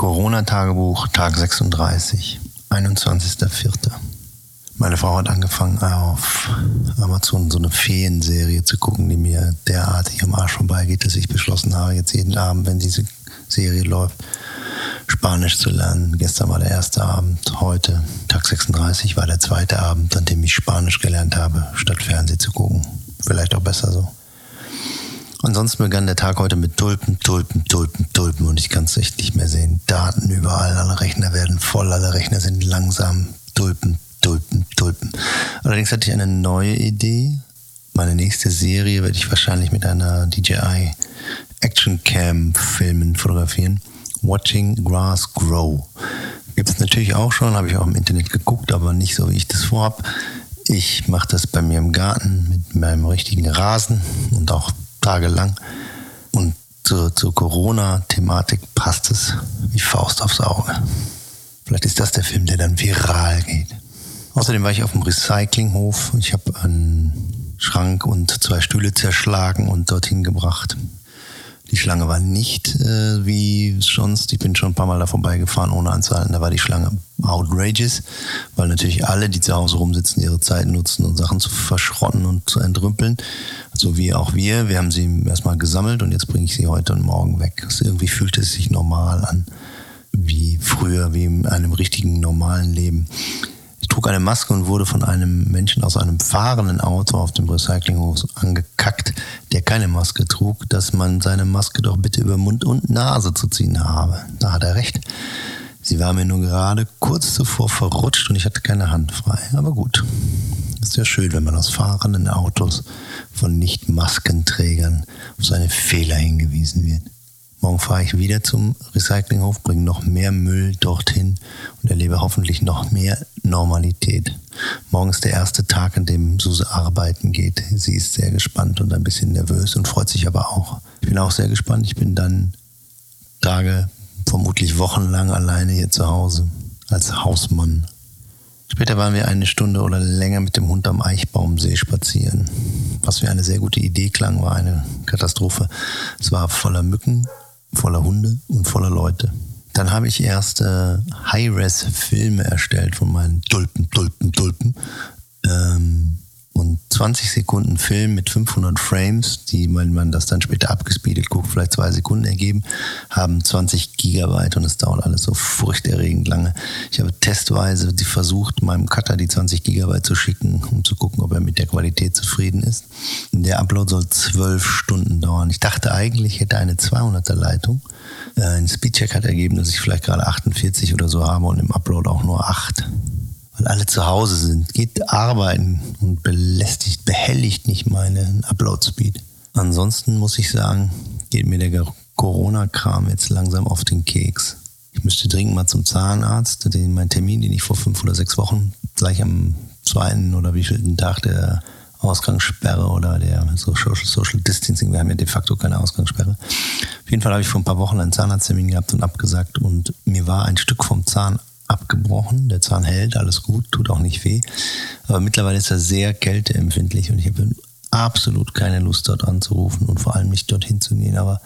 Corona-Tagebuch, Tag 36, 21.04. Meine Frau hat angefangen, auf Amazon so eine Feenserie zu gucken, die mir derartig am Arsch vorbeigeht, dass ich beschlossen habe, jetzt jeden Abend, wenn diese Serie läuft, Spanisch zu lernen. Gestern war der erste Abend, heute, Tag 36, war der zweite Abend, an dem ich Spanisch gelernt habe, statt Fernsehen zu gucken. Vielleicht auch besser so. Ansonsten begann der Tag heute mit Tulpen, Tulpen, Tulpen, Tulpen und ich kann es echt nicht mehr sehen. Daten überall, alle Rechner werden voll, alle Rechner sind langsam. Tulpen, Tulpen, Tulpen. Allerdings hatte ich eine neue Idee. Meine nächste Serie werde ich wahrscheinlich mit einer DJI Action Cam filmen, fotografieren. Watching Grass Grow. Gibt es natürlich auch schon, habe ich auch im Internet geguckt, aber nicht so, wie ich das vorhab. Ich mache das bei mir im Garten mit meinem richtigen Rasen und auch tagelang. Und zur, zur Corona-Thematik passt es wie Faust aufs Auge. Vielleicht ist das der Film, der dann viral geht. Außerdem war ich auf dem Recyclinghof. Ich habe einen Schrank und zwei Stühle zerschlagen und dorthin gebracht. Die Schlange war nicht äh, wie sonst. Ich bin schon ein paar Mal da vorbeigefahren, ohne anzuhalten. Da war die Schlange outrageous, weil natürlich alle, die zu Hause rumsitzen, ihre Zeit nutzen, um Sachen zu verschrotten und zu entrümpeln. So wie auch wir. Wir haben sie erstmal gesammelt und jetzt bringe ich sie heute und morgen weg. Also irgendwie fühlt es sich normal an, wie früher, wie in einem richtigen normalen Leben trug eine Maske und wurde von einem Menschen aus einem fahrenden Auto auf dem Recyclinghof angekackt, der keine Maske trug, dass man seine Maske doch bitte über Mund und Nase zu ziehen habe. Da hat er recht. Sie war mir nur gerade kurz zuvor verrutscht und ich hatte keine Hand frei. Aber gut. Ist ja schön, wenn man aus fahrenden Autos von Nicht-Maskenträgern auf seine Fehler hingewiesen wird. Morgen fahre ich wieder zum Recyclinghof, bringe noch mehr Müll dorthin und erlebe hoffentlich noch mehr Normalität. Morgen ist der erste Tag, an dem Suse arbeiten geht. Sie ist sehr gespannt und ein bisschen nervös und freut sich aber auch. Ich bin auch sehr gespannt. Ich bin dann Tage, vermutlich wochenlang alleine hier zu Hause als Hausmann. Später waren wir eine Stunde oder länger mit dem Hund am Eichbaumsee spazieren. Was wie eine sehr gute Idee klang, war eine Katastrophe. Es war voller Mücken, voller Hunde und voller Leute. Dann habe ich erst äh, High-Res-Filme erstellt von meinen Tulpen, Tulpen, Tulpen. Ähm, und 20 Sekunden Film mit 500 Frames, die, wenn man das dann später abgespeedet guckt, vielleicht zwei Sekunden ergeben, haben 20 Gigabyte und es dauert alles so furchterregend lange. Ich habe testweise versucht, meinem Cutter die 20 Gigabyte zu schicken, um zu gucken, ob er mit der Qualität zufrieden ist. Der Upload soll zwölf Stunden dauern. Ich dachte eigentlich, ich hätte eine 200er Leitung. Äh, ein Speedcheck hat ergeben, dass ich vielleicht gerade 48 oder so habe und im Upload auch nur 8 weil alle zu Hause sind. Geht arbeiten und belästigt, behelligt nicht meinen Upload-Speed. Ansonsten muss ich sagen, geht mir der Corona-Kram jetzt langsam auf den Keks. Ich müsste dringend mal zum Zahnarzt, den, mein Termin, den ich vor fünf oder sechs Wochen gleich am zweiten oder wievielten Tag der Ausgangssperre oder der Social, Social Distancing, wir haben ja de facto keine Ausgangssperre. Auf jeden Fall habe ich vor ein paar Wochen einen Zahnarzttermin gehabt und abgesagt und mir war ein Stück vom Zahn abgebrochen. Der Zahn hält, alles gut, tut auch nicht weh. Aber mittlerweile ist er sehr kälteempfindlich und ich habe absolut keine Lust dort anzurufen und vor allem nicht dorthin zu gehen. Aber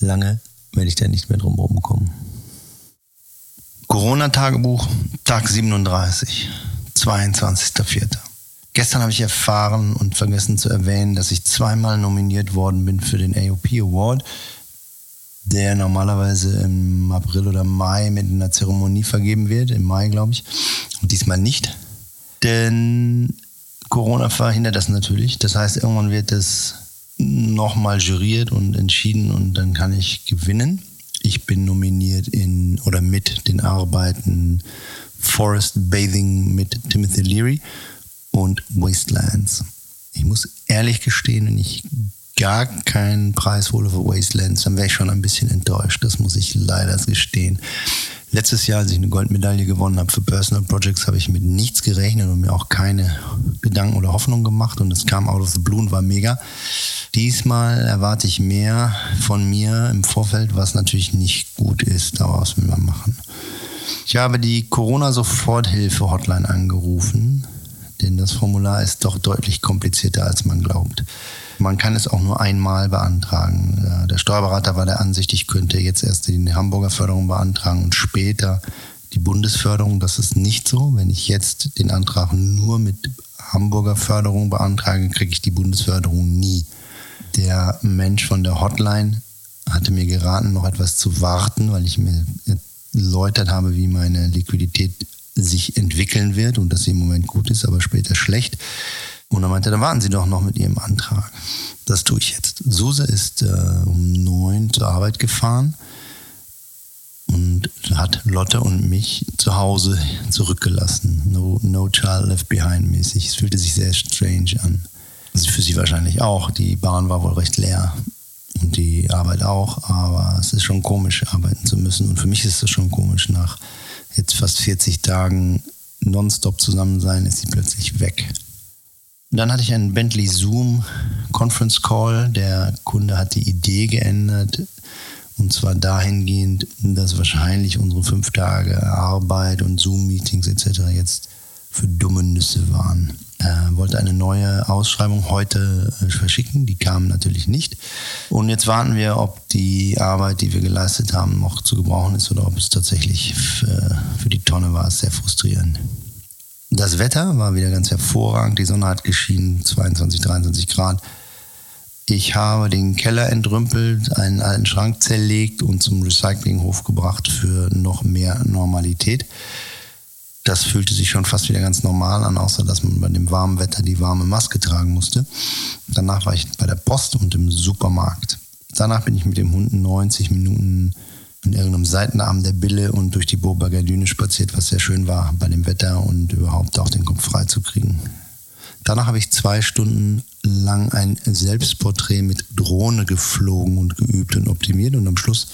lange werde ich da nicht mehr drum rumkommen. Corona-Tagebuch, Tag 37, 22.04. Gestern habe ich erfahren und vergessen zu erwähnen, dass ich zweimal nominiert worden bin für den AOP Award der normalerweise im April oder Mai mit einer Zeremonie vergeben wird, im Mai glaube ich, und diesmal nicht. Denn Corona verhindert das natürlich. Das heißt, irgendwann wird das nochmal juriert und entschieden und dann kann ich gewinnen. Ich bin nominiert in oder mit den Arbeiten Forest Bathing mit Timothy Leary und Wastelands. Ich muss ehrlich gestehen, wenn ich gar keinen Preis hole für Wastelands, dann wäre ich schon ein bisschen enttäuscht. Das muss ich leider gestehen. Letztes Jahr, als ich eine Goldmedaille gewonnen habe für Personal Projects, habe ich mit nichts gerechnet und mir auch keine Gedanken oder Hoffnung gemacht und es kam out of the blue und war mega. Diesmal erwarte ich mehr von mir im Vorfeld, was natürlich nicht gut ist. Daraus will man machen. Ich habe die Corona-Soforthilfe-Hotline angerufen, denn das Formular ist doch deutlich komplizierter, als man glaubt. man kann es auch nur einmal beantragen. Der Steuerberater war der Ansicht, ich könnte jetzt erst die Hamburger Förderung beantragen und später die Bundesförderung. Das ist nicht so. Wenn ich jetzt den Antrag nur mit Hamburger Förderung beantrage, kriege ich die Bundesförderung nie. Der Mensch von der Hotline hatte mir geraten, noch etwas zu warten, weil ich mir erläutert habe, wie meine Liquidität sich entwickeln wird und dass sie im Moment gut ist, aber später schlecht. Und er meinte, dann warten Sie doch noch mit Ihrem Antrag. Das tue ich jetzt. Suse ist äh, um neun zur Arbeit gefahren und hat Lotte und mich zu Hause zurückgelassen. No, no child left behind mäßig. Es fühlte sich sehr strange an. Also für sie wahrscheinlich auch. Die Bahn war wohl recht leer und die Arbeit auch, aber es ist schon komisch, arbeiten zu müssen. Und für mich ist es schon komisch, nach jetzt fast 40 Tagen nonstop zusammen sein, ist sie plötzlich weg. dann hatte ich einen Bentley Zoom Conference Call. Der Kunde hat die Idee geändert, und zwar dahingehend, dass wahrscheinlich unsere fünf Tage Arbeit und Zoom-Meetings etc. jetzt für dumme Nüsse waren. Er wollte eine neue Ausschreibung heute äh, verschicken, die kam natürlich nicht. Und jetzt warten wir, ob die Arbeit, die wir geleistet haben, noch zu gebrauchen ist oder ob es tatsächlich für, für die Tonne war. Sehr frustrierend. Das Wetter war wieder ganz hervorragend. Die Sonne hat geschienen, 22, 23 Grad. Ich habe den Keller entrümpelt, einen alten Schrank zerlegt und zum Recyclinghof gebracht für noch mehr Normalität. Das fühlte sich schon fast wieder ganz normal an, außer dass man bei dem warmen Wetter die warme Maske tragen musste. Danach war ich bei der Post und im Supermarkt. Danach bin ich mit dem Hund 90 Minuten in irgendeinem Seitenarm der Bille und durch die Boberger Düne spaziert, was sehr schön war bei dem Wetter und überhaupt auch den Kopf frei zu kriegen. Danach habe ich zwei Stunden lang ein Selbstporträt mit Drohne geflogen und geübt und optimiert und am Schluss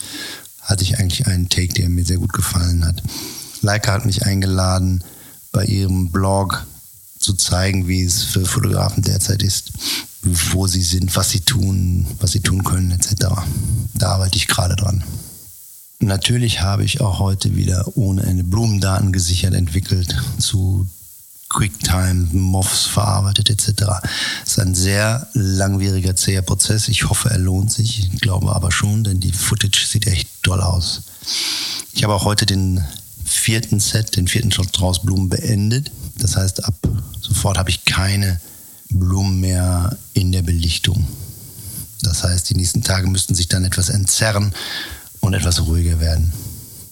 hatte ich eigentlich einen Take, der mir sehr gut gefallen hat. Leica hat mich eingeladen, bei ihrem Blog zu zeigen, wie es für Fotografen derzeit ist, wo sie sind, was sie tun, was sie tun können, etc. Da arbeite ich gerade dran. Natürlich habe ich auch heute wieder ohne Ende Blumendaten gesichert entwickelt zu QuickTime, MOFs verarbeitet etc. Es ist ein sehr langwieriger, zäher Prozess. Ich hoffe, er lohnt sich. Ich glaube aber schon, denn die Footage sieht echt toll aus. Ich habe auch heute den vierten Set, den vierten Shot draus Blumen beendet. Das heißt, ab sofort habe ich keine Blumen mehr in der Belichtung. Das heißt, die nächsten Tage müssten sich dann etwas entzerren und etwas ruhiger werden.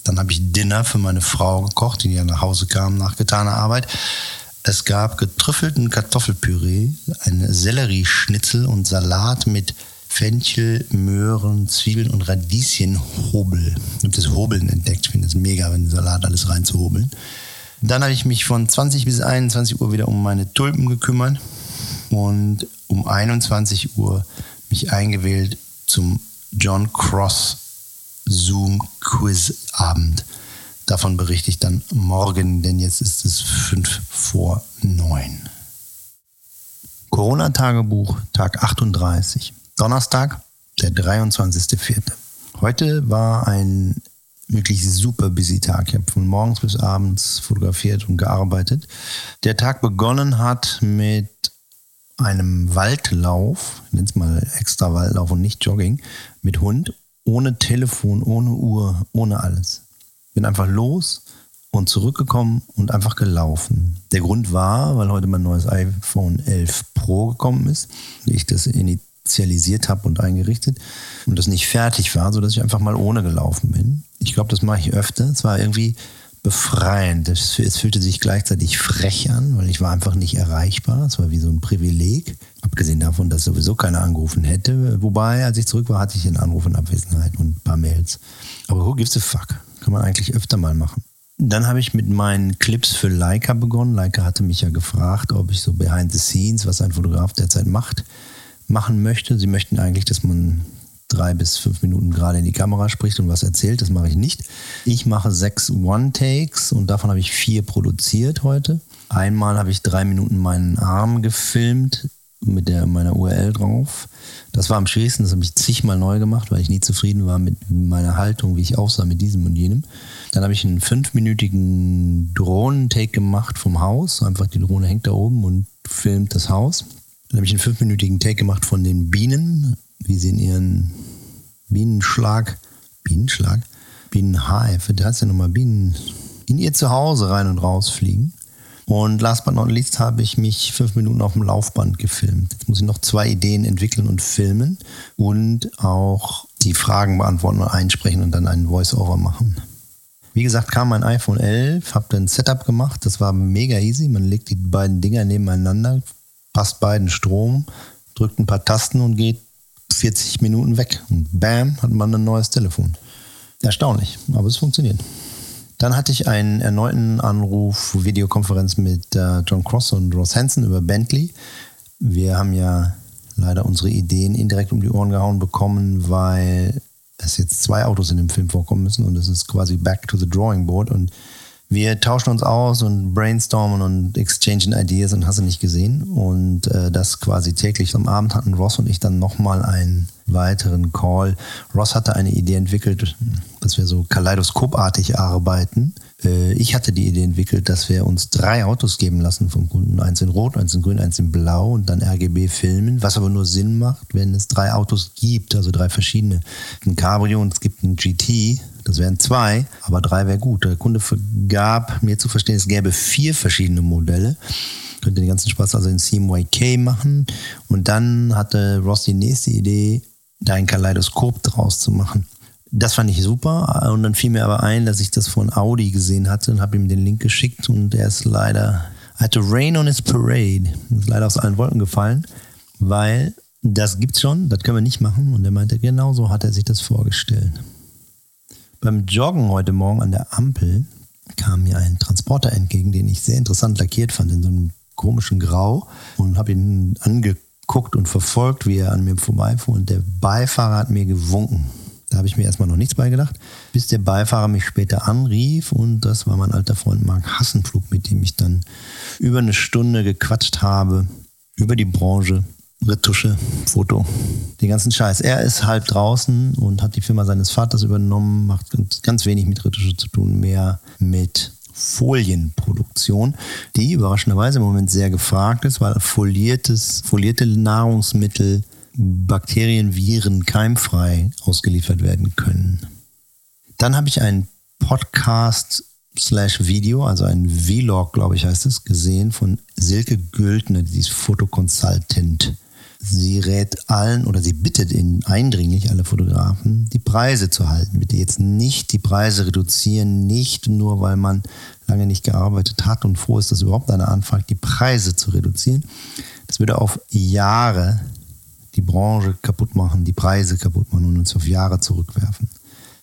Dann habe ich Dinner für meine Frau gekocht, die ja nach Hause kam nach getaner Arbeit. Es gab getrüffelten Kartoffelpüree, ein Sellerieschnitzel und Salat mit Fenchel, Möhren, Zwiebeln und Radieschenhobel. Ich habe das Hobeln entdeckt. Ich finde es mega, wenn Salat alles reinzuhobeln. Dann habe ich mich von 20 bis 21 Uhr wieder um meine Tulpen gekümmert und um 21 Uhr mich eingewählt zum John Cross Zoom Quiz Abend. Davon berichte ich dann morgen, denn jetzt ist es fünf vor neun. Corona-Tagebuch, Tag 38. Donnerstag, der 23.04. Heute war ein wirklich super busy Tag. Ich habe von morgens bis abends fotografiert und gearbeitet. Der Tag begonnen hat mit einem Waldlauf, nenne es mal extra Waldlauf und nicht Jogging, mit Hund, ohne Telefon, ohne Uhr, ohne alles bin einfach los und zurückgekommen und einfach gelaufen. Der Grund war, weil heute mein neues iPhone 11 Pro gekommen ist, ich das initialisiert habe und eingerichtet und das nicht fertig war, sodass ich einfach mal ohne gelaufen bin. Ich glaube, das mache ich öfter. Es war irgendwie befreiend. Es, es fühlte sich gleichzeitig frech an, weil ich war einfach nicht erreichbar. Es war wie so ein Privileg. Abgesehen davon, dass sowieso keiner angerufen hätte. Wobei, als ich zurück war, hatte ich einen Anruf in Abwesenheit und ein paar Mails. Aber who gives a fuck? Kann man eigentlich öfter mal machen. Dann habe ich mit meinen Clips für Leica begonnen. Leica hatte mich ja gefragt, ob ich so behind the scenes, was ein Fotograf derzeit macht, machen möchte. Sie möchten eigentlich, dass man drei bis fünf Minuten gerade in die Kamera spricht und was erzählt. Das mache ich nicht. Ich mache sechs One-Takes und davon habe ich vier produziert heute. Einmal habe ich drei Minuten meinen Arm gefilmt mit der, meiner URL drauf. Das war am schwierigsten, das habe ich zigmal neu gemacht, weil ich nie zufrieden war mit meiner Haltung, wie ich aussah mit diesem und jenem. Dann habe ich einen fünfminütigen Drohnentake gemacht vom Haus. Einfach die Drohne hängt da oben und filmt das Haus. Dann habe ich einen fünfminütigen Take gemacht von den Bienen, wie sie in ihren Bienenschlag, Bienenschlag, Bienenhive, da heißt ja nochmal Bienen, in ihr Zuhause rein und raus fliegen. Und last but not least habe ich mich fünf Minuten auf dem Laufband gefilmt. Jetzt muss ich noch zwei Ideen entwickeln und filmen und auch die Fragen beantworten und einsprechen und dann einen Voice-Over machen. Wie gesagt, kam mein iPhone 11, habe dann ein Setup gemacht. Das war mega easy. Man legt die beiden Dinger nebeneinander, passt beiden Strom, drückt ein paar Tasten und geht 40 Minuten weg. Und bam, hat man ein neues Telefon. Erstaunlich, aber es funktioniert. Dann hatte ich einen erneuten Anruf, Videokonferenz mit äh, John Cross und Ross Hansen über Bentley. Wir haben ja leider unsere Ideen indirekt um die Ohren gehauen bekommen, weil es jetzt zwei Autos in dem Film vorkommen müssen und es ist quasi back to the drawing board und wir tauschen uns aus und brainstormen und exchangen Ideas und hast du nicht gesehen. Und äh, das quasi täglich. Am Abend hatten Ross und ich dann nochmal einen weiteren Call. Ross hatte eine Idee entwickelt, dass wir so kaleidoskopartig arbeiten. Äh, ich hatte die Idee entwickelt, dass wir uns drei Autos geben lassen vom Kunden. Eins in Rot, eins in Grün, eins in Blau und dann RGB filmen, was aber nur Sinn macht, wenn es drei Autos gibt, also drei verschiedene. Ein Cabrio und es gibt ein GT das wären zwei, aber drei wäre gut. Der Kunde gab mir zu verstehen, es gäbe vier verschiedene Modelle. Könnte den ganzen Spaß also in CMYK machen. Und dann hatte Ross die nächste Idee, da ein Kaleidoskop draus zu machen. Das fand ich super. Und dann fiel mir aber ein, dass ich das von Audi gesehen hatte und habe ihm den Link geschickt. Und er ist leider, hatte Rain on his Parade. Ist leider aus allen Wolken gefallen, weil das gibt's schon, das können wir nicht machen. Und er meinte, genau so hat er sich das vorgestellt. Beim Joggen heute Morgen an der Ampel kam mir ein Transporter entgegen, den ich sehr interessant lackiert fand, in so einem komischen Grau und habe ihn angeguckt und verfolgt, wie er an mir vorbeifuhr und der Beifahrer hat mir gewunken. Da habe ich mir erstmal noch nichts beigedacht, bis der Beifahrer mich später anrief. Und das war mein alter Freund Marc Hassenflug, mit dem ich dann über eine Stunde gequatscht habe über die Branche, Retusche, Foto, den ganzen Scheiß. Er ist halb draußen und hat die Firma seines Vaters übernommen, macht ganz wenig mit Retusche zu tun, mehr mit Folienproduktion, die überraschenderweise im Moment sehr gefragt ist, weil foliertes, folierte Nahrungsmittel Bakterien, Viren keimfrei ausgeliefert werden können. Dann habe ich einen Podcast slash Video, also ein Vlog, glaube ich, heißt es, gesehen von Silke Güldner, die ist Fotoconsultant sie rät allen oder sie bittet ihnen eindringlich alle Fotografen, die Preise zu halten. Bitte jetzt nicht die Preise reduzieren, nicht nur weil man lange nicht gearbeitet hat und froh ist, dass überhaupt einer anfragt, die Preise zu reduzieren. Das würde auf Jahre die Branche kaputt machen, die Preise kaputt machen und uns auf Jahre zurückwerfen.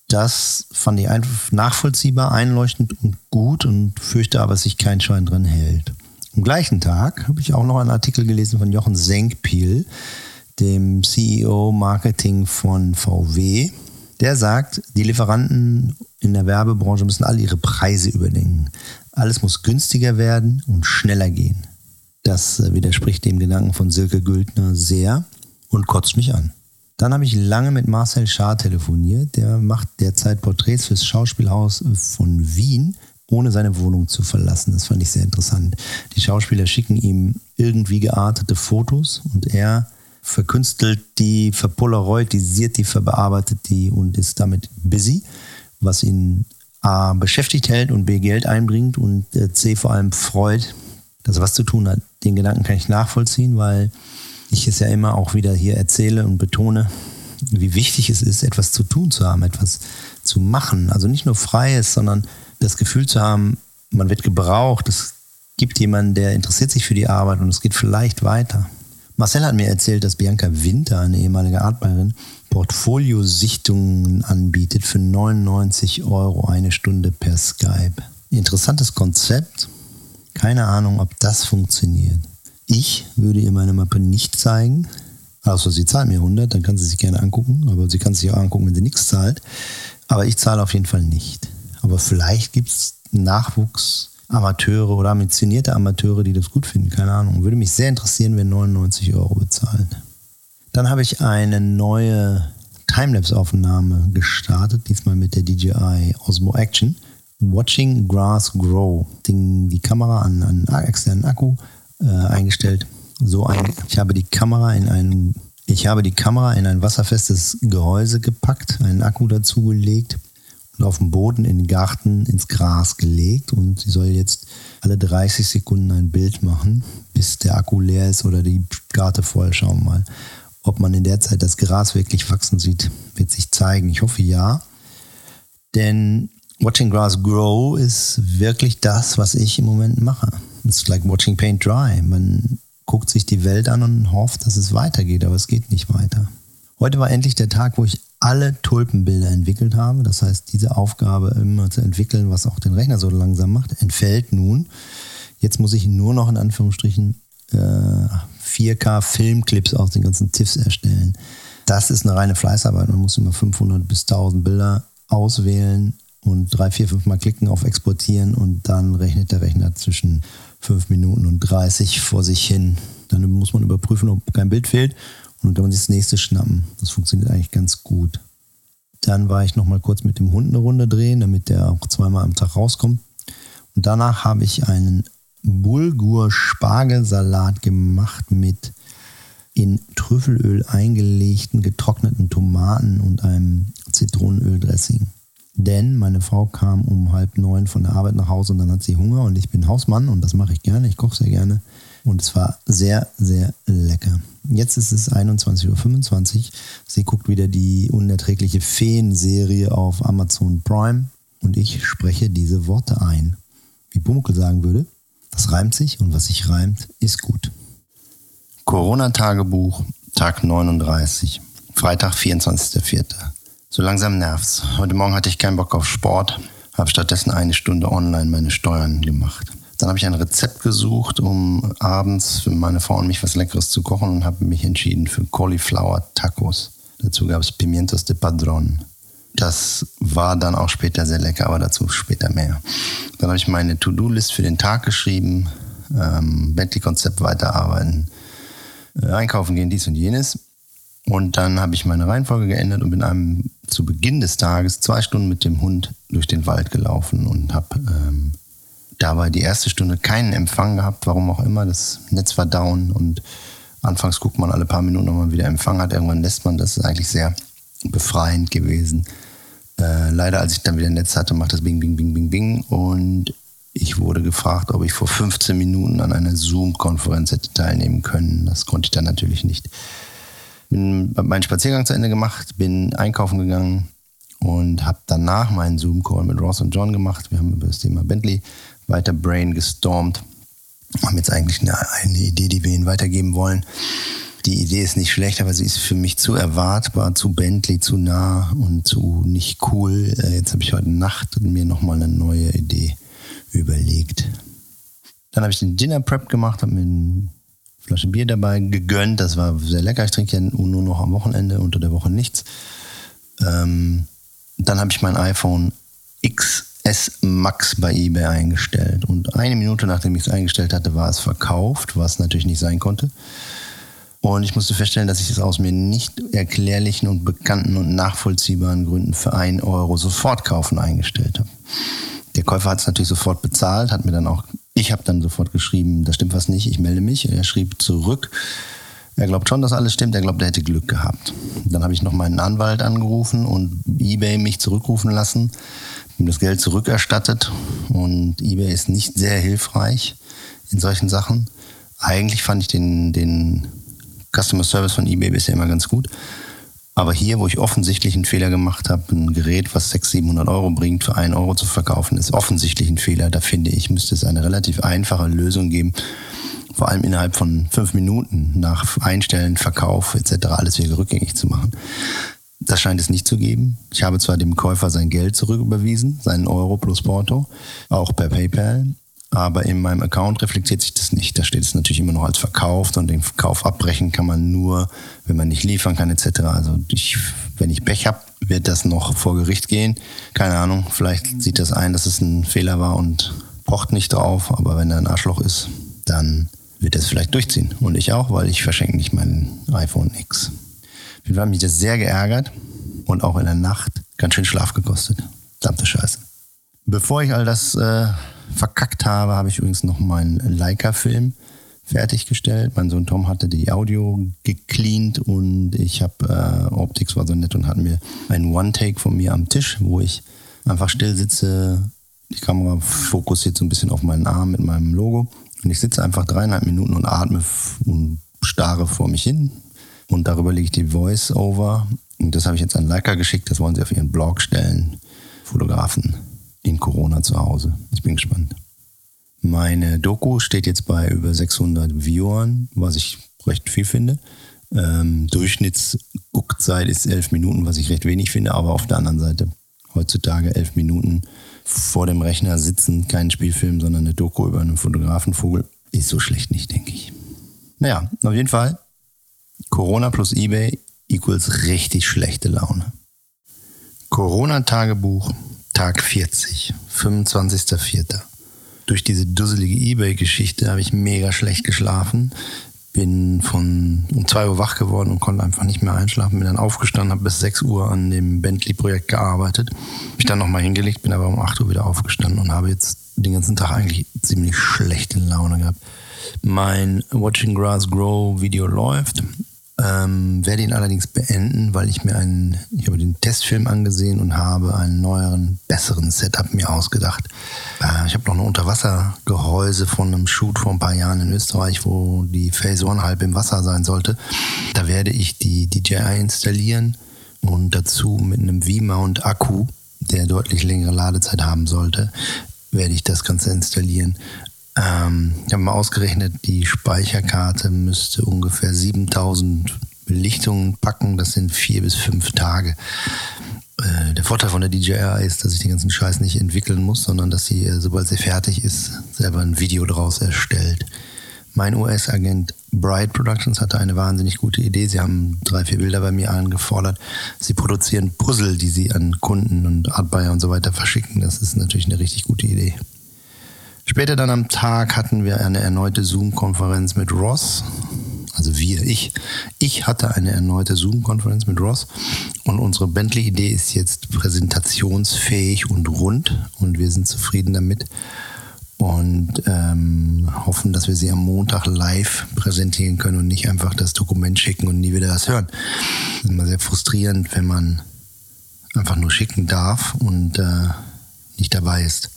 Das fand ich einfach nachvollziehbar, einleuchtend und gut und fürchte aber, dass sich kein Schein dran hält. Am gleichen Tag habe ich auch noch einen Artikel gelesen von Jochen Senkpiel, dem CEO Marketing von VW. Der sagt, die Lieferanten in der Werbebranche müssen alle ihre Preise überdenken. Alles muss günstiger werden und schneller gehen. Das äh, widerspricht dem Gedanken von Silke Güldner sehr und kotzt mich an. Dann habe ich lange mit Marcel Schaar telefoniert. Der macht derzeit Porträts fürs Schauspielhaus von Wien ohne seine Wohnung zu verlassen. Das fand ich sehr interessant. Die Schauspieler schicken ihm irgendwie geartete Fotos und er verkünstelt die, verpolaroidisiert die, verbearbeitet die und ist damit busy, was ihn A beschäftigt hält und B Geld einbringt und C vor allem freut, dass er was zu tun hat. Den Gedanken kann ich nachvollziehen, weil ich es ja immer auch wieder hier erzähle und betone, wie wichtig es ist, etwas zu tun zu haben, etwas zu machen. Also nicht nur Freies, sondern das Gefühl zu haben, man wird gebraucht, es gibt jemanden, der interessiert sich für die Arbeit und es geht vielleicht weiter. Marcel hat mir erzählt, dass Bianca Winter, eine ehemalige Artbayerin, Portfoliosichtungen anbietet für 99 Euro eine Stunde per Skype. Interessantes Konzept. Keine Ahnung, ob das funktioniert. Ich würde ihr meine Mappe nicht zeigen. Also sie zahlt mir 100, dann kann sie sich gerne angucken, aber sie kann sich auch angucken, wenn sie nichts zahlt. Aber ich zahle auf jeden Fall nicht. Aber vielleicht gibt es Nachwuchsamateure oder ambitionierte Amateure, die das gut finden. Keine Ahnung. Würde mich sehr interessieren, wer 99 Euro bezahlt. Dann habe ich eine neue Timelapse-Aufnahme gestartet, diesmal mit der DJI Osmo Action. Watching Grass Grow. Ding, die Kamera an einen externen Akku äh, eingestellt so ein, ich habe die Kamera in einen, ich habe die Kamera in ein wasserfestes Gehäuse gepackt, einen Akku dazugelegt und auf dem Boden in den Garten ins Gras gelegt und sie soll jetzt alle 30 Sekunden ein Bild machen, bis der Akku leer ist oder die Karte voll. Schauen wir mal. Ob man in der Zeit das Gras wirklich wachsen sieht, wird sich zeigen. Ich hoffe ja. Denn Watching Grass Grow ist wirklich das, was ich im Moment mache. It's like watching paint dry. Man guckt sich die Welt an und hofft, dass es weitergeht, aber es geht nicht weiter. Heute war endlich der Tag, wo ich alle Tulpenbilder entwickelt habe. Das heißt, diese Aufgabe immer zu entwickeln, was auch den Rechner so langsam macht, entfällt nun. Jetzt muss ich nur noch in Anführungsstrichen äh, 4K Filmclips aus den ganzen TIFFs erstellen. Das ist eine reine Fleißarbeit. Man muss immer 500 bis 1000 Bilder auswählen und drei, vier, fünf Mal klicken auf Exportieren und dann rechnet der Rechner zwischen 5 Minuten und 30 vor sich hin. Dann muss man überprüfen, ob kein Bild fehlt und dann kann man sich das nächste schnappen. Das funktioniert eigentlich ganz gut. Dann war ich noch mal kurz mit dem Hund eine Runde drehen, damit der auch zweimal am Tag rauskommt. Und danach habe ich einen Bulgur-Spargelsalat gemacht mit in Trüffelöl eingelegten getrockneten Tomaten und einem Zitronenöldressing. Denn meine Frau kam um halb neun von der Arbeit nach Hause und dann hat sie Hunger und ich bin Hausmann und das mache ich gerne, ich koche sehr gerne. Und es war sehr, sehr lecker. Jetzt ist es 21.25 Uhr. Sie guckt wieder die unerträgliche Feen-Serie auf Amazon Prime und ich spreche diese Worte ein. Wie Bumukel sagen würde, das reimt sich und was sich reimt, ist gut. Corona-Tagebuch, Tag 39, Freitag, 24.04. So langsam nervt's. Heute Morgen hatte ich keinen Bock auf Sport, habe stattdessen eine Stunde online meine Steuern gemacht. Dann habe ich ein Rezept gesucht, um abends für meine Frau und mich was Leckeres zu kochen und habe mich entschieden für Cauliflower Tacos. Dazu gab es Pimientos de Padron. Das war dann auch später sehr lecker, aber dazu später mehr. Dann habe ich meine To-Do-List für den Tag geschrieben, ähm, Bentley-Konzept weiterarbeiten, äh, einkaufen gehen, dies und jenes. Und dann habe ich meine Reihenfolge geändert und bin einem zu Beginn des Tages zwei Stunden mit dem Hund durch den Wald gelaufen und habe ähm, dabei die erste Stunde keinen Empfang gehabt, warum auch immer. Das Netz war down und anfangs guckt man alle paar Minuten, ob man wieder Empfang hat. Irgendwann lässt man das. ist eigentlich sehr befreiend gewesen. Äh, leider, als ich dann wieder Netz hatte, macht das Bing, Bing, Bing, Bing, Bing. Und ich wurde gefragt, ob ich vor 15 Minuten an einer Zoom-Konferenz hätte teilnehmen können. Das konnte ich dann natürlich nicht bin meinen Spaziergang zu Ende gemacht, bin einkaufen gegangen und habe danach meinen Zoom-Call mit Ross und John gemacht. Wir haben über das Thema Bentley weiter Brain gestormt. Haben jetzt eigentlich eine, eine Idee, die wir Ihnen weitergeben wollen. Die Idee ist nicht schlecht, aber sie ist für mich zu erwartbar, zu Bentley, zu nah und zu nicht cool. Äh, jetzt habe ich heute Nacht mir nochmal eine neue Idee überlegt. Dann habe ich den Dinner Prep gemacht, habe mir Flasche Bier dabei gegönnt. Das war sehr lecker. Ich trinke ja nur noch am Wochenende, unter der Woche nichts. Ähm, dann habe ich mein iPhone XS Max bei eBay eingestellt. Und eine Minute nachdem ich es eingestellt hatte, war es verkauft, was natürlich nicht sein konnte. Und ich musste feststellen, dass ich es aus mir nicht erklärlichen und bekannten und nachvollziehbaren Gründen für 1 Euro sofort kaufen eingestellt habe. Der Käufer hat es natürlich sofort bezahlt, hat mir dann auch ich habe dann sofort geschrieben, da stimmt was nicht, ich melde mich. Er schrieb zurück, er glaubt schon, dass alles stimmt, er glaubt, er hätte Glück gehabt. Dann habe ich noch meinen Anwalt angerufen und eBay mich zurückrufen lassen, ihm das Geld zurückerstattet und eBay ist nicht sehr hilfreich in solchen Sachen. Eigentlich fand ich den, den Customer Service von eBay bisher immer ganz gut. Aber hier, wo ich offensichtlich einen Fehler gemacht habe, ein Gerät, was 600, 700 Euro bringt, für einen Euro zu verkaufen, ist offensichtlich ein Fehler. Da finde ich, müsste es eine relativ einfache Lösung geben. Vor allem innerhalb von fünf Minuten nach Einstellen, Verkauf etc. alles wieder rückgängig zu machen. Das scheint es nicht zu geben. Ich habe zwar dem Käufer sein Geld zurücküberwiesen, seinen Euro plus Porto, auch per PayPal, aber in meinem Account reflektiert sich das nicht. Da steht es natürlich immer noch als verkauft und den Kauf abbrechen kann man nur, wenn man nicht liefern kann etc. Also ich, wenn ich Pech habe, wird das noch vor Gericht gehen. Keine Ahnung, vielleicht sieht das ein, dass es ein Fehler war und pocht nicht drauf, aber wenn er ein Arschloch ist, dann wird es vielleicht durchziehen. Und ich auch, weil ich verschenke nicht mein iPhone X. Fall hat mich das sehr geärgert und auch in der Nacht ganz schön Schlaf gekostet. Verdammte Scheiße. Bevor ich all das äh, verkackt habe, habe ich übrigens noch meinen Leica-Film fertiggestellt. Mein Sohn Tom hatte die Audio gecleant und ich habe, äh, Optics war so nett und hat mir einen One-Take von mir am Tisch, wo ich einfach still sitze. Die Kamera fokussiert so ein bisschen auf meinen Arm mit meinem Logo. Und ich sitze einfach dreieinhalb Minuten und atme und starre vor mich hin. Und darüber lege ich die Voice-Over. Und das habe ich jetzt an Leica geschickt. Das wollen sie auf ihren Blog stellen. Fotografen in Corona zu Hause. Ich bin gespannt. Meine Doku steht jetzt bei über 600 Viewern, was ich recht viel finde. Ähm, Durchschnittsguckzeit ist elf Minuten, was ich recht wenig finde, aber auf der anderen Seite heutzutage elf Minuten vor dem Rechner sitzen, kein Spielfilm, sondern eine Doku über einen Fotografenvogel, ist so schlecht nicht, denke ich. Naja, auf jeden Fall, Corona plus eBay equals richtig schlechte Laune. Corona-Tagebuch, Tag 40, 25.04 durch diese dusselige Ebay-Geschichte habe ich mega schlecht geschlafen. Bin von um zwei Uhr wach geworden und konnte einfach nicht mehr einschlafen. Bin dann aufgestanden, habe bis sechs Uhr an dem Bentley-Projekt gearbeitet. Mich dann nochmal hingelegt, bin aber um acht Uhr wieder aufgestanden und habe jetzt den ganzen Tag eigentlich ziemlich schlechte Laune gehabt. Mein Watching Grass Grow Video läuft. Ähm, werde ihn allerdings beenden, weil ich mir einen, ich habe den Testfilm angesehen und habe einen neueren, besseren Setup mir ausgedacht. Äh, ich habe noch ein Unterwassergehäuse von einem Shoot vor ein paar Jahren in Österreich, wo die Phase One halb im Wasser sein sollte. Da werde ich die DJI installieren und dazu mit einem V-Mount Akku, der deutlich längere Ladezeit haben sollte, werde ich das Ganze installieren. Ähm, ich habe mal ausgerechnet, die Speicherkarte müsste ungefähr 7000 Belichtungen packen. Das sind vier bis fünf Tage. Äh, der Vorteil von der DJI ist, dass ich den ganzen Scheiß nicht entwickeln muss, sondern dass sie, äh, sobald sie fertig ist, selber ein Video draus erstellt. Mein US-Agent Bright Productions hatte eine wahnsinnig gute Idee. Sie haben drei, vier Bilder bei mir angefordert. Sie produzieren Puzzle, die sie an Kunden und Artbuyer und so weiter verschicken. Das ist natürlich eine richtig gute Idee. Später dann am Tag hatten wir eine erneute Zoom-Konferenz mit Ross. Also wir, ich. Ich hatte eine erneute Zoom-Konferenz mit Ross und unsere Bentley-Idee ist jetzt präsentationsfähig und rund und wir sind zufrieden damit und ähm, hoffen, dass wir sie am Montag live präsentieren können und nicht einfach das Dokument schicken und nie wieder das hören. Das ist immer sehr frustrierend, wenn man einfach nur schicken darf und äh, nicht dabei ist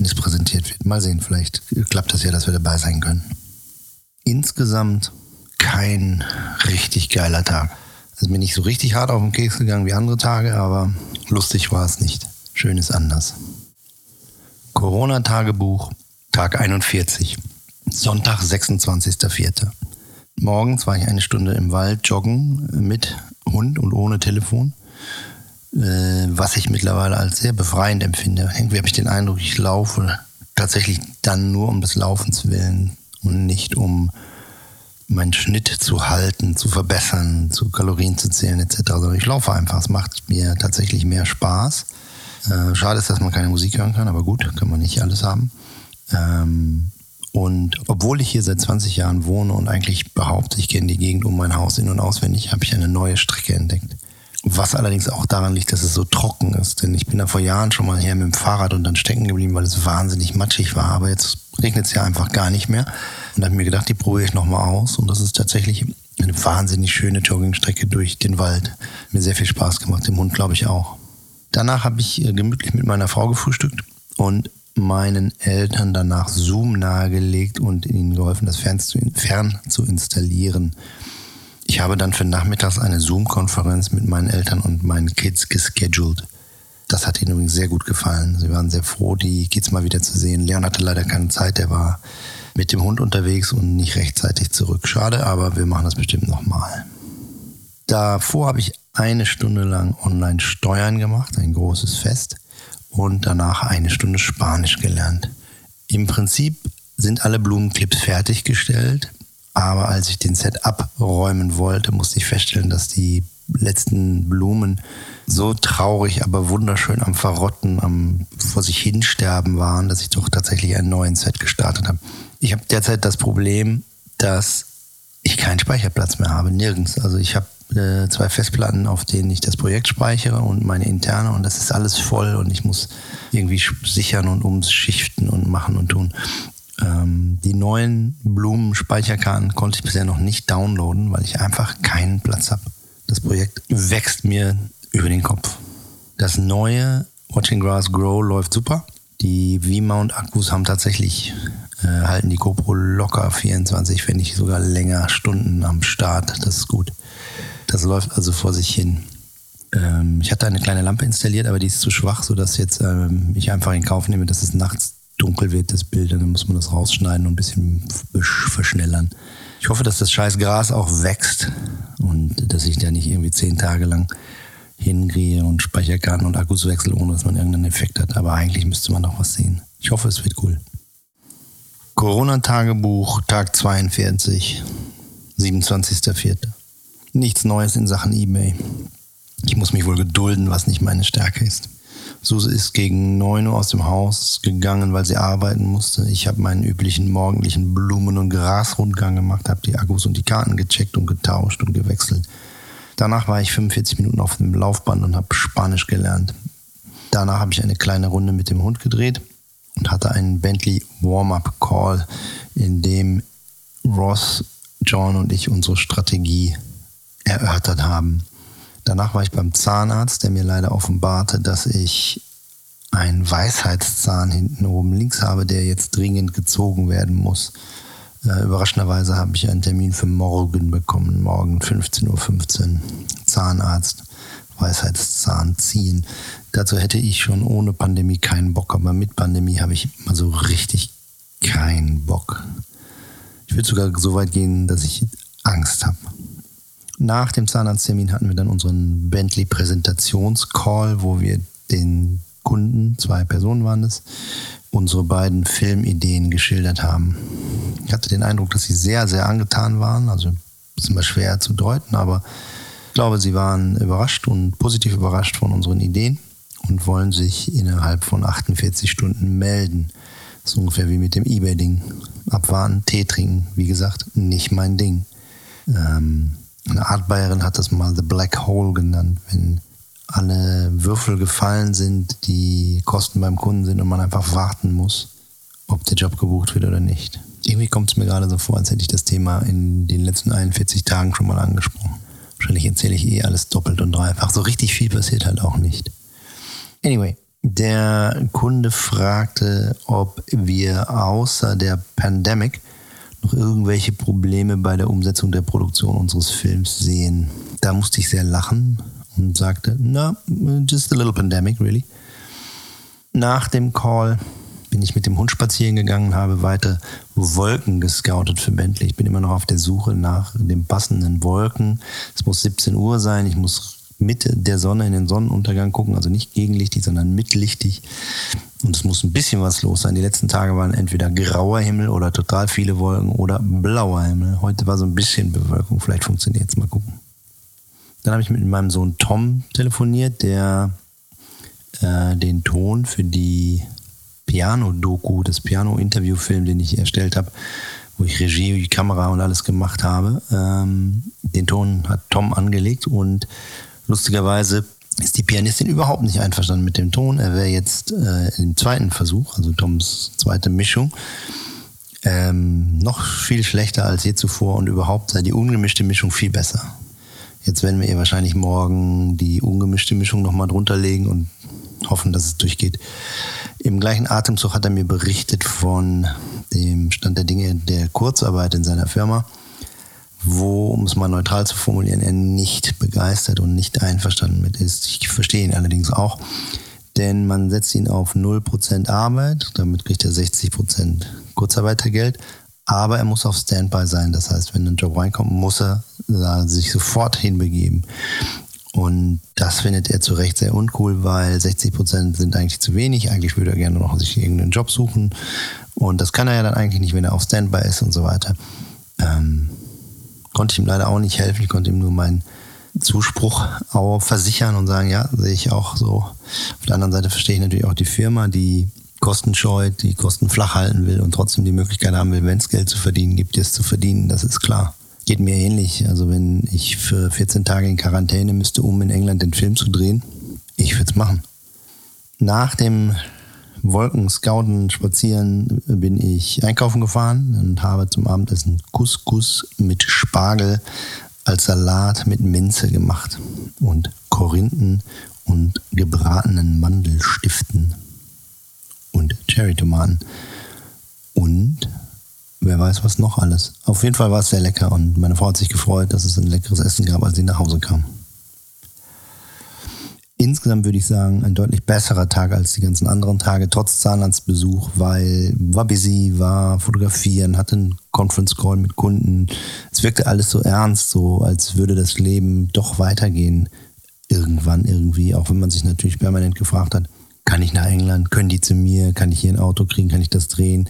wenn präsentiert wird. Mal sehen, vielleicht klappt das ja, dass wir dabei sein können. Insgesamt kein richtig geiler Tag. Es ist mir nicht so richtig hart auf den Keks gegangen wie andere Tage, aber lustig war es nicht. Schön ist anders. Corona-Tagebuch, Tag 41. Sonntag, 26.04. Morgens war ich eine Stunde im Wald joggen mit Hund und ohne Telefon. Äh, was ich mittlerweile als sehr befreiend empfinde. Irgendwie habe ich den Eindruck, ich laufe tatsächlich dann nur um des Laufens willen und nicht um meinen Schnitt zu halten, zu verbessern, zu Kalorien zu zählen etc. Sondern ich laufe einfach. Es macht mir tatsächlich mehr Spaß. Äh, schade ist, dass man keine Musik hören kann, aber gut, kann man nicht alles haben. Ähm, und obwohl ich hier seit 20 Jahren wohne und eigentlich behaupte, ich kenne die Gegend um mein Haus in- und auswendig, habe ich eine neue Strecke entdeckt. Was allerdings auch daran liegt, dass es so trocken ist. Denn ich bin da vor Jahren schon mal her mit dem Fahrrad und dann stecken geblieben, weil es wahnsinnig matschig war. Aber jetzt regnet es ja einfach gar nicht mehr. Und da habe ich mir gedacht, die probiere ich nochmal aus. Und das ist tatsächlich eine wahnsinnig schöne Joggingstrecke durch den Wald. Mir sehr viel Spaß gemacht, dem Hund glaube ich auch. Danach habe ich äh, gemütlich mit meiner Frau gefrühstückt und meinen Eltern danach Zoom nahegelegt und ihnen geholfen, das Fern zu, fern zu installieren. Ich habe dann für nachmittags eine Zoom-Konferenz mit meinen Eltern und meinen Kids gescheduled. Das hat ihnen übrigens sehr gut gefallen. Sie waren sehr froh, die Kids mal wieder zu sehen. Leon hatte leider keine Zeit, der war mit dem Hund unterwegs und nicht rechtzeitig zurück. Schade, aber wir machen das bestimmt nochmal. Davor habe ich eine Stunde lang online Steuern gemacht, ein großes Fest, und danach eine Stunde Spanisch gelernt. Im Prinzip sind alle Blumenclips fertiggestellt. Aber als ich den Set abräumen wollte, musste ich feststellen, dass die letzten Blumen so traurig, aber wunderschön am Verrotten, am vor sich hinsterben waren, dass ich doch tatsächlich einen neuen Set gestartet habe. Ich habe derzeit das Problem, dass ich keinen Speicherplatz mehr habe, nirgends. Also ich habe äh, zwei Festplatten, auf denen ich das Projekt speichere und meine interne und das ist alles voll und ich muss irgendwie sichern und umschichten und machen und tun. Ähm, die neuen Blumenspeicherkarten konnte ich bisher noch nicht downloaden, weil ich einfach keinen Platz habe. Das Projekt wächst mir über den Kopf. Das neue Watching Grass Grow läuft super. Die V-Mount-Akkus haben tatsächlich, äh, halten die GoPro locker 24, wenn nicht sogar länger Stunden am Start. Das ist gut. Das läuft also vor sich hin. Ähm, ich hatte eine kleine Lampe installiert, aber die ist zu schwach, sodass jetzt ähm, ich einfach in Kauf nehme, dass es nachts dunkel wird, das Bild. Dann muss man das rausschneiden und ein bisschen verschnellern. Ich hoffe, dass das scheiß Gras auch wächst und dass ich da nicht irgendwie zehn Tage lang hingrehe und Speicherkarten und Akkus wechsle, ohne dass man irgendeinen Effekt hat. Aber eigentlich müsste man doch was sehen. Ich hoffe, es wird cool. Corona-Tagebuch, Tag 42, 27.04. Nichts Neues in Sachen eBay. Ich muss mich wohl gedulden, was nicht meine Stärke ist. Suse ist gegen 9 Uhr aus dem Haus gegangen, weil sie arbeiten musste. Ich habe meinen üblichen morgendlichen Blumen- und Grasrundgang gemacht, habe die Akkus und die Karten gecheckt und getauscht und gewechselt. Danach war ich 45 Minuten auf dem Laufband und habe Spanisch gelernt. Danach habe ich eine kleine Runde mit dem Hund gedreht und hatte einen Bentley Warm-up Call, in dem Ross, John und ich unsere Strategie erörtert haben. Danach war ich beim Zahnarzt, der mir leider offenbarte, dass ich einen Weisheitszahn hinten oben links habe, der jetzt dringend gezogen werden muss. Äh, überraschenderweise habe ich einen Termin für morgen bekommen. Morgen 15.15 Uhr. Zahnarzt, Weisheitszahn ziehen. Dazu hätte ich schon ohne Pandemie keinen Bock, aber mit Pandemie habe ich mal so richtig keinen Bock. Ich würde sogar so weit gehen, dass ich Angst habe. Nach dem Zahnarzttermin hatten wir dann unseren Bentley Präsentationscall, wo wir den Kunden, zwei Personen waren es, unsere beiden Filmideen geschildert haben. Ich hatte den Eindruck, dass sie sehr, sehr angetan waren. Also ist immer schwer zu deuten, aber ich glaube, sie waren überrascht und positiv überrascht von unseren Ideen und wollen sich innerhalb von 48 Stunden melden. Das ist ungefähr wie mit dem Ebay-Ding. Abwarten, Tee trinken. Wie gesagt, nicht mein Ding. Ähm, eine Art Bayerin hat das mal The Black Hole genannt, wenn alle Würfel gefallen sind, die Kosten beim Kunden sind und man einfach warten muss, ob der Job gebucht wird oder nicht. Irgendwie kommt es mir gerade so vor, als hätte ich das Thema in den letzten 41 Tagen schon mal angesprochen. Wahrscheinlich erzähle ich eh alles doppelt und dreifach. So richtig viel passiert halt auch nicht. Anyway, der Kunde fragte, ob wir außer der Pandemic noch irgendwelche Probleme bei der Umsetzung der Produktion unseres Films sehen. Da musste ich sehr lachen und sagte, no, just a little pandemic, really. Nach dem Call bin ich mit dem Hund spazieren gegangen, habe weiter Wolken gescoutet für Bentley. Ich bin immer noch auf der Suche nach den passenden Wolken. Es muss 17 Uhr sein. Ich muss mit der Sonne in den Sonnenuntergang gucken, also nicht gegenlichtig, sondern mitlichtig. Und es muss ein bisschen was los sein. Die letzten Tage waren entweder grauer Himmel oder total viele Wolken oder blauer Himmel. Heute war so ein bisschen Bewölkung. Vielleicht funktioniert es. Mal gucken. Dann habe ich mit meinem Sohn Tom telefoniert, der äh, den Ton für die Piano-Doku, das Piano-Interview-Film, den ich erstellt habe, wo ich Regie, Kamera und alles gemacht habe, ähm, den Ton hat Tom angelegt und lustigerweise ist die Pianistin überhaupt nicht einverstanden mit dem Ton. Er wäre jetzt äh, im zweiten Versuch, also Toms zweite Mischung, ähm, noch viel schlechter als je zuvor und überhaupt sei die ungemischte Mischung viel besser. Jetzt werden wir ihr wahrscheinlich morgen die ungemischte Mischung nochmal drunter legen und hoffen, dass es durchgeht. Im gleichen Atemzug hat er mir berichtet von dem Stand der Dinge der Kurzarbeit in seiner Firma, wo, um es mal neutral zu formulieren, er nicht begeistert und nicht einverstanden mit ist. Ich verstehe ihn allerdings auch, denn man setzt ihn auf 0% Arbeit, damit kriegt er 60% Kurzarbeitergeld, aber er muss auf Standby sein. Das heißt, wenn ein Job reinkommt, muss er sich sofort hinbegeben. Und das findet er zu Recht sehr uncool, weil 60 Prozent sind eigentlich zu wenig. Eigentlich würde er gerne noch sich irgendeinen Job suchen. Und das kann er ja dann eigentlich nicht, wenn er auf Standby ist und so weiter. Ähm, konnte ich ihm leider auch nicht helfen. Ich konnte ihm nur meinen Zuspruch auch versichern und sagen, ja, sehe ich auch so. Auf der anderen Seite verstehe ich natürlich auch die Firma, die Kosten scheut, die Kosten flach halten will und trotzdem die Möglichkeit haben will, wenn es Geld zu verdienen gibt, es zu verdienen. Das ist klar. Geht mir ähnlich. Also wenn ich für 14 Tage in Quarantäne müsste, um in England den Film zu drehen, ich würde es machen. Nach dem Wolken scouten, spazieren, bin ich einkaufen gefahren und habe zum Abendessen Couscous mit Spargel als Salat mit Minze gemacht und Korinthen und gebratenen Mandelstiften und Cherrytomaten. Und wer weiß was noch alles. Auf jeden Fall war es sehr lecker und meine Frau hat sich gefreut, dass es ein leckeres Essen gab, als sie nach Hause kam. Insgesamt würde ich sagen, ein deutlich besserer Tag als die ganzen anderen Tage, trotz Zahnarztbesuch, weil war busy, war fotografieren, hatte einen Conference Call mit Kunden. Es wirkte alles so ernst, so als würde das Leben doch weitergehen. Irgendwann irgendwie, auch wenn man sich natürlich permanent gefragt hat, kann ich nach England, können die zu mir, kann ich hier ein Auto kriegen, kann ich das drehen.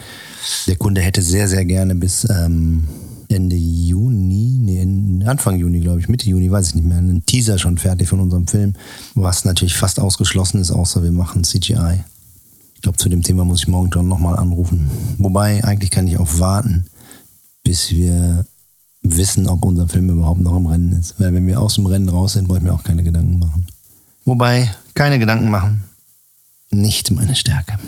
Der Kunde hätte sehr, sehr gerne bis ähm, Ende Juni, nee, Anfang Juni, glaube ich, Mitte Juni, weiß ich nicht mehr, einen Teaser schon fertig von unserem Film, was natürlich fast ausgeschlossen ist, außer wir machen CGI. Ich glaube, zu dem Thema muss ich morgen John nochmal anrufen. Wobei, eigentlich kann ich auch warten, bis wir wissen, ob unser Film überhaupt noch im Rennen ist. Weil wenn wir aus dem Rennen raus sind, wollen wir auch keine Gedanken machen. Wobei, keine Gedanken machen, nicht meine Stärke.